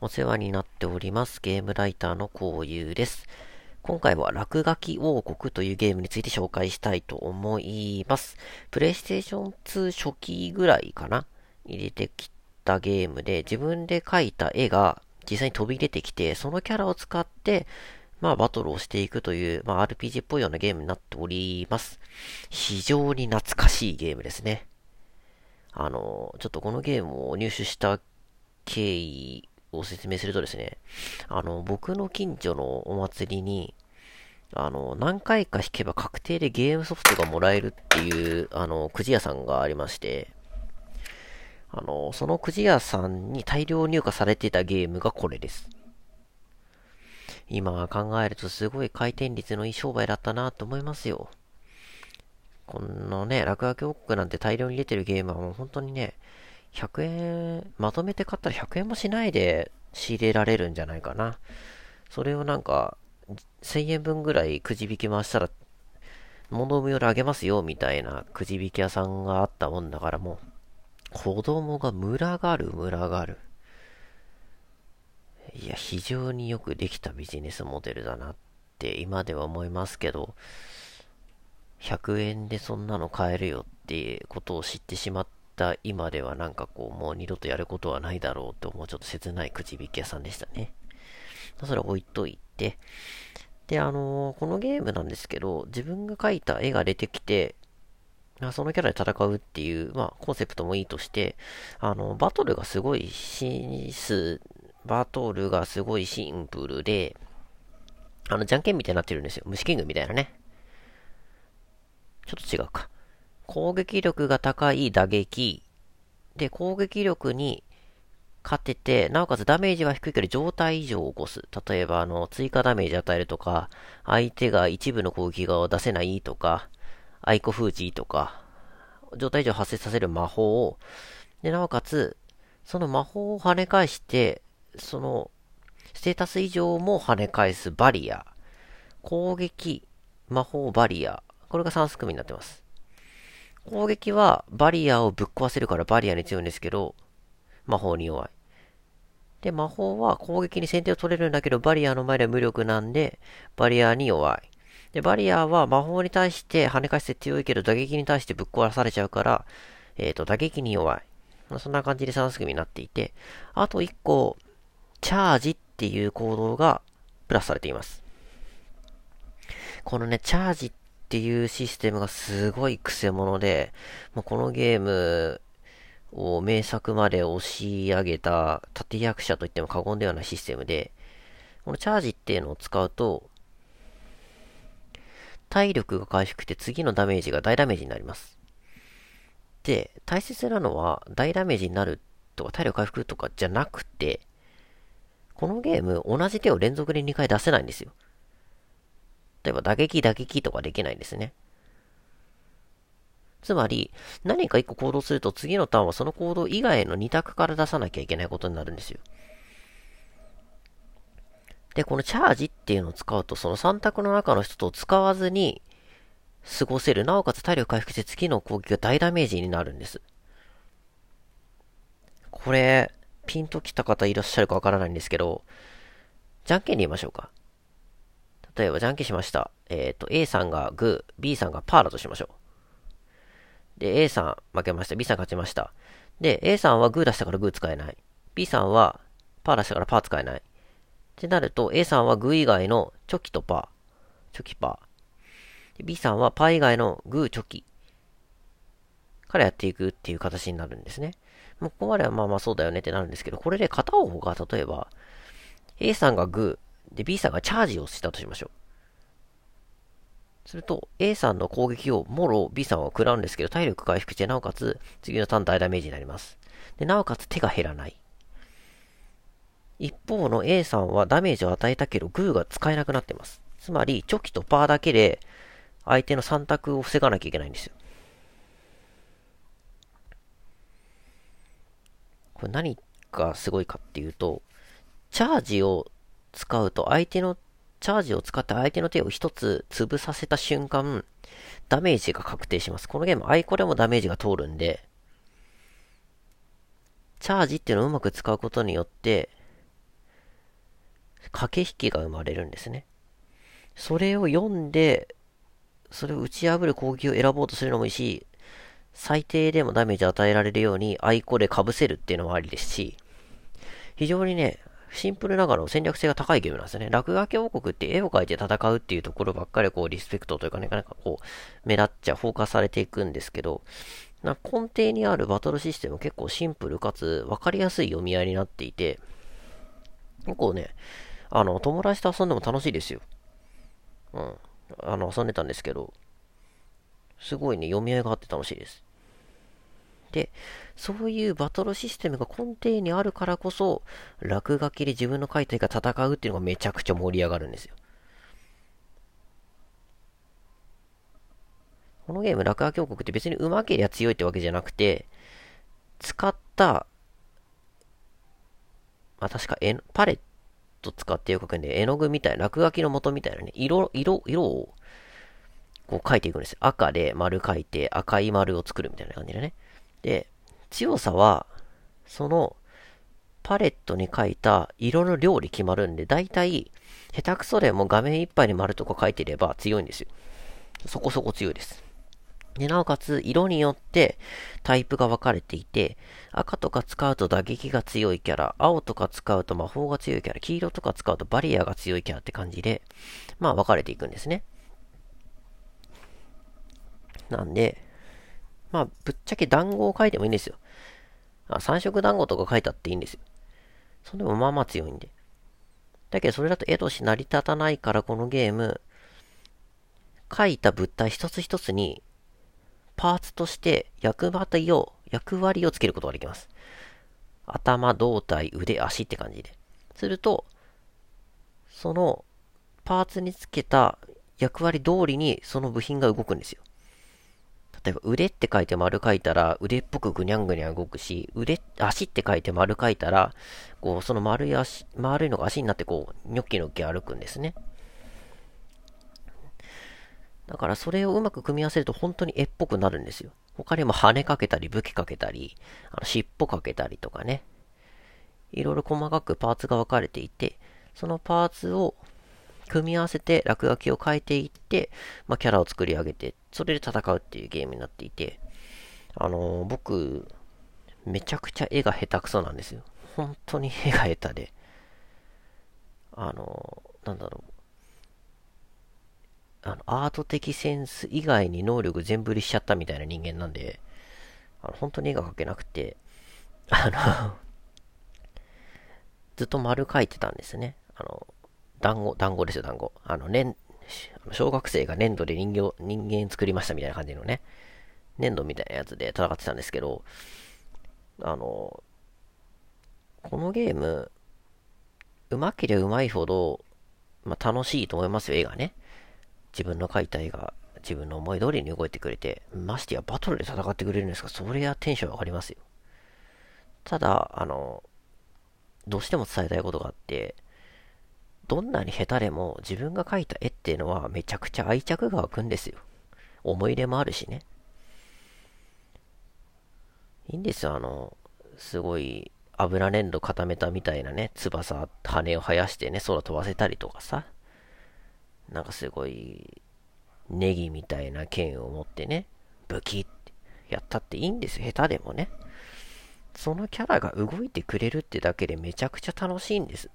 お世話になっております。ゲームライターのこういうです。今回は落書き王国というゲームについて紹介したいと思います。プレイステーション2初期ぐらいかな？入れてきたゲームで自分で描いた絵が実際に飛び出てきて、そのキャラを使ってまあ、バトルをしていくという、まあ、RPG っぽいようなゲームになっております。非常に懐かしいゲームですね。あの、ちょっとこのゲームを入手した経緯を説明するとですね、あの、僕の近所のお祭りに、あの、何回か引けば確定でゲームソフトがもらえるっていう、あの、くじ屋さんがありまして、あの、そのくじ屋さんに大量入荷されてたゲームがこれです。今考えるとすごい回転率のいい商売だったなと思いますよ。このね、落書き王国なんて大量に出てるゲームはもう本当にね、100円、まとめて買ったら100円もしないで仕入れられるんじゃないかな。それをなんか、1000円分ぐらいくじ引き回したら、物無料であげますよ、みたいなくじ引き屋さんがあったもんだからもう、子供が群がる群がる。いや、非常によくできたビジネスモデルだなって今では思いますけど、100円でそんなの買えるよっていうことを知ってしまった今ではなんかこう、もう二度とやることはないだろうと思うちょっと切ないくじ引き屋さんでしたね。それ置いといて、で、あのーこのゲームなんですけど、自分が描いた絵が出てきて、そのキャラで戦うっていう、まあ、コンセプトもいいとして、あの、バトルがすごいシス、バトルがすごいシンプルで、あの、じゃんけんみたいになってるんですよ。ムシキングみたいなね。ちょっと違うか。攻撃力が高い打撃。で、攻撃力に勝てて、なおかつダメージは低いけど状態異常を起こす。例えば、あの、追加ダメージ与えるとか、相手が一部の攻撃が出せないとか、あいこ封じとか、状態異常発生させる魔法を、で、なおかつ、その魔法を跳ね返して、その、ステータス異常も跳ね返すバリア。攻撃、魔法バリア。これが3組になってます。攻撃はバリアをぶっ壊せるからバリアに強いんですけど、魔法に弱い。で、魔法は攻撃に先手を取れるんだけど、バリアの前では無力なんで、バリアに弱い。で、バリアは魔法に対して跳ね返して強いけど、打撃に対してぶっ壊されちゃうから、えっ、と、打撃に弱い。まそんな感じで3組になっていて、あと1個、チャージっていう行動がプラスされています。このね、チャージっっていうシステムがすごい癖者で、もうこのゲームを名作まで押し上げた立役者といっても過言ではないシステムで、このチャージっていうのを使うと、体力が回復して次のダメージが大ダメージになります。で、大切なのは大ダメージになるとか体力回復とかじゃなくて、このゲーム同じ手を連続で2回出せないんですよ。えば打撃打撃とかできないんですね。つまり、何か1個行動すると次のターンはその行動以外の2択から出さなきゃいけないことになるんですよ。で、このチャージっていうのを使うと、その3択の中の一つを使わずに過ごせる。なおかつ体力回復して次の攻撃が大ダメージになるんです。これ、ピンときた方いらっしゃるかわからないんですけど、じゃんけんで言いましょうか。例えば、じゃんけんしました。えっ、と、A さんがグー、B さんがパーだとしましょう。で、A さん負けました。B さん勝ちました。で、A さんはグー出したからグー使えない。B さんはパー出したからパー使えない。ってなると、A さんはグー以外のチョキとパー。チョキパー。B さんはパー以外のグーチョキ。からやっていくっていう形になるんですね。もうここまではまあまあそうだよねってなるんですけど、これで片方が例えば、A さんがグー、で B さんがチャージをしたとしましょう。すると、A さんの攻撃をもろ B さんは食らうんですけど、体力回復して、なおかつ次のターン大ダメージになります。で、なおかつ手が減らない。一方の A さんはダメージを与えたけど、グーが使えなくなってます。つまり、チョキとパーだけで、相手の3択を防がなきゃいけないんですよ。これ何がすごいかっていうと、チャージを使うと相手の、チャージを使って相手の手を一つ潰させた瞬間、ダメージが確定します。このゲーム、アイコでもダメージが通るんで、チャージっていうのをうまく使うことによって、駆け引きが生まれるんですね。それを読んで、それを打ち破る攻撃を選ぼうとするのもいいし、最低でもダメージ与えられるようにあいこで被せるっていうのもありですし、非常にね、シンプルながら戦略性が高いゲームなんですね。ラクガキ王国って絵を描いて戦うっていうところばっかりこうリスペクトというかね、なんかこう目立っちゃフォーカスされていくんですけど、な根底にあるバトルシステム結構シンプルかつ分かりやすい読み合いになっていて、結構ね、あの、友達と遊んでも楽しいですよ。うん。あの、遊んでたんですけど、すごいね、読み合いがあって楽しいです。で、そういうバトルシステムが根底にあるからこそ、落書きで自分の書いた絵が戦うっていうのがめちゃくちゃ盛り上がるんですよ。このゲーム、落書き王国って別に上手けりゃ強いってわけじゃなくて、使った、あ確か絵、パレット使ってよく書くんで、絵の具みたい、落書きの元みたいなね、色、色、色を、こう書いていくんです。赤で丸書いて、赤い丸を作るみたいな感じでね。で、強さは、その、パレットに書いた色の量で決まるんで、だいたい、下手くそでも画面いっぱいに丸とか書いてれば強いんですよ。そこそこ強いです。で、なおかつ、色によってタイプが分かれていて、赤とか使うと打撃が強いキャラ、青とか使うと魔法が強いキャラ、黄色とか使うとバリアが強いキャラって感じで、まあ分かれていくんですね。なんで、まあ、ぶっちゃけ団子を書いてもいいんですよ。あ三色団子とか書いたっていいんですよ。それでもまあまあ強いんで。だけどそれだと絵とし成り立たないからこのゲーム、書いた物体一つ一つにパーツとして役割を、役割をつけることができます。頭、胴体、腕、足って感じで。すると、そのパーツにつけた役割通りにその部品が動くんですよ。例えば腕って書いて丸書いたら腕っぽくぐにゃんぐにゃん動くし、腕、足って書いて丸書いたら、こう、その丸い足、丸いのが足になってこう、ニョッキニョッキ歩くんですね。だからそれをうまく組み合わせると本当に絵っぽくなるんですよ。他にも羽かけたり武器かけたり、あの尻尾かけたりとかね。いろいろ細かくパーツが分かれていて、そのパーツを組み合わせて落書きを変えていって、まあ、キャラを作り上げて、それで戦うっていうゲームになっていて、あのー、僕、めちゃくちゃ絵が下手くそなんですよ。本当に絵が下手で。あのー、なんだろう。あの、アート的センス以外に能力全振りしちゃったみたいな人間なんで、あの、本当に絵が描けなくて、あのずっと丸描いてたんですね。あの、団子、団子ですよ、団子。あの、ね、小学生が粘土で人形、人間作りましたみたいな感じのね、粘土みたいなやつで戦ってたんですけど、あの、このゲーム、うまければうまいほど、まあ、楽しいと思いますよ、絵がね。自分の描いた絵が自分の思い通りに動いてくれて、ましてやバトルで戦ってくれるんですかそれはテンション上がりますよ。ただ、あの、どうしても伝えたいことがあって、どんなに下手でも自分が描いた絵っていうのはめちゃくちゃ愛着が湧くんですよ。思い入れもあるしね。いいんですよ、あの、すごい油粘土固めたみたいなね、翼、羽を生やしてね、空飛ばせたりとかさ。なんかすごい、ネギみたいな剣を持ってね、ブキってやったっていいんですよ。下手でもね。そのキャラが動いてくれるってだけでめちゃくちゃ楽しいんです。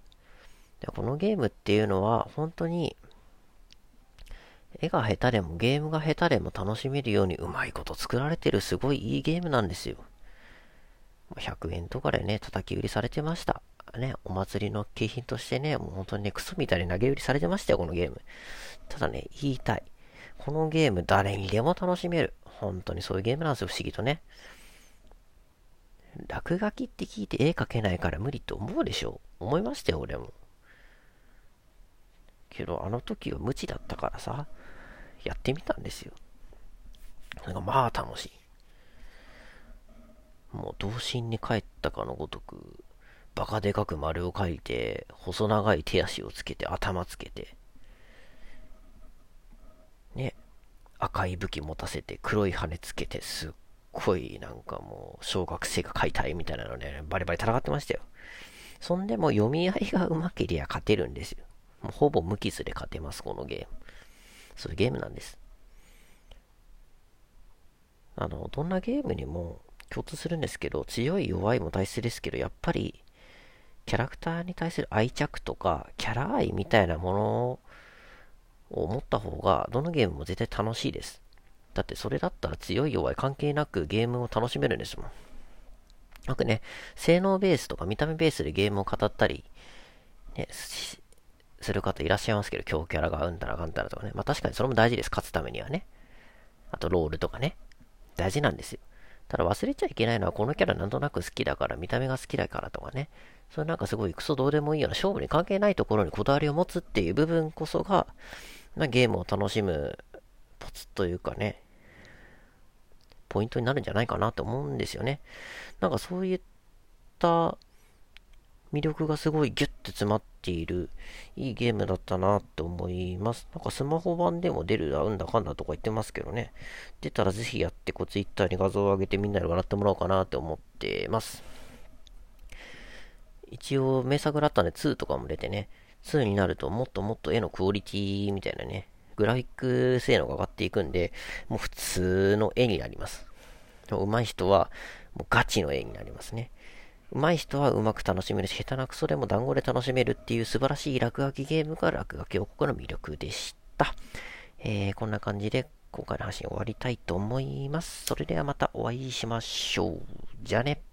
でこのゲームっていうのは本当に絵が下手でもゲームが下手でも楽しめるようにうまいこと作られてるすごいいいゲームなんですよ。100円とかでね、叩き売りされてました。ね、お祭りの景品としてね、もう本当にね、クソみたいに投げ売りされてましたよ、このゲーム。ただね、言いたい。このゲーム誰にでも楽しめる。本当にそういうゲームなんですよ、不思議とね。落書きって聞いて絵描けないから無理って思うでしょ思いましたよ、俺も。けど、あの時は無知だったからさ、やってみたんですよ。なんかまあ楽しい。もう童心に帰ったかのごとく、バカでかく丸を描いて、細長い手足をつけて、頭つけて、ね、赤い武器持たせて、黒い羽つけて、すっごいなんかもう、小学生が描いたいみたいなのね、バリバリ戦ってましたよ。そんでも読み合いが上手けりゃ勝てるんですよ。ほぼ無傷で勝てます、このゲーム。そういうゲームなんです。あの、どんなゲームにも共通するんですけど、強い弱いも大切ですけど、やっぱり、キャラクターに対する愛着とか、キャラ愛みたいなものを持った方が、どのゲームも絶対楽しいです。だってそれだったら強い弱い関係なくゲームを楽しめるんですもん。僕ね、性能ベースとか見た目ベースでゲームを語ったり、ね、する方いらっしゃいますけど、強キャラがうんたらかんたらとかね。まあ確かにそれも大事です。勝つためにはね。あとロールとかね。大事なんですよ。ただ忘れちゃいけないのは、このキャラなんとなく好きだから、見た目が好きだからとかね。それなんかすごいクソどうでもいいような勝負に関係ないところにこだわりを持つっていう部分こそが、まあ、ゲームを楽しむポツというかね、ポイントになるんじゃないかなと思うんですよね。なんかそういった魅力がすごいギュッて詰まっている、いいゲームだったなって思います。なんかスマホ版でも出るだ、うんだかんだとか言ってますけどね。出たらぜひやって、こう Twitter に画像を上げてみんなで笑ってもらおうかなって思ってます。一応名作だったんで2とかも出てね、2になるともっともっと絵のクオリティみたいなね、グラフィック性能が上がっていくんで、もう普通の絵になります。上手い人は、もうガチの絵になりますね。上手い人はうまく楽しめるし、下手なクソでも団子で楽しめるっていう素晴らしい落書きゲームが落書き王国の魅力でした。えー、こんな感じで今回の配信終わりたいと思います。それではまたお会いしましょう。じゃあね。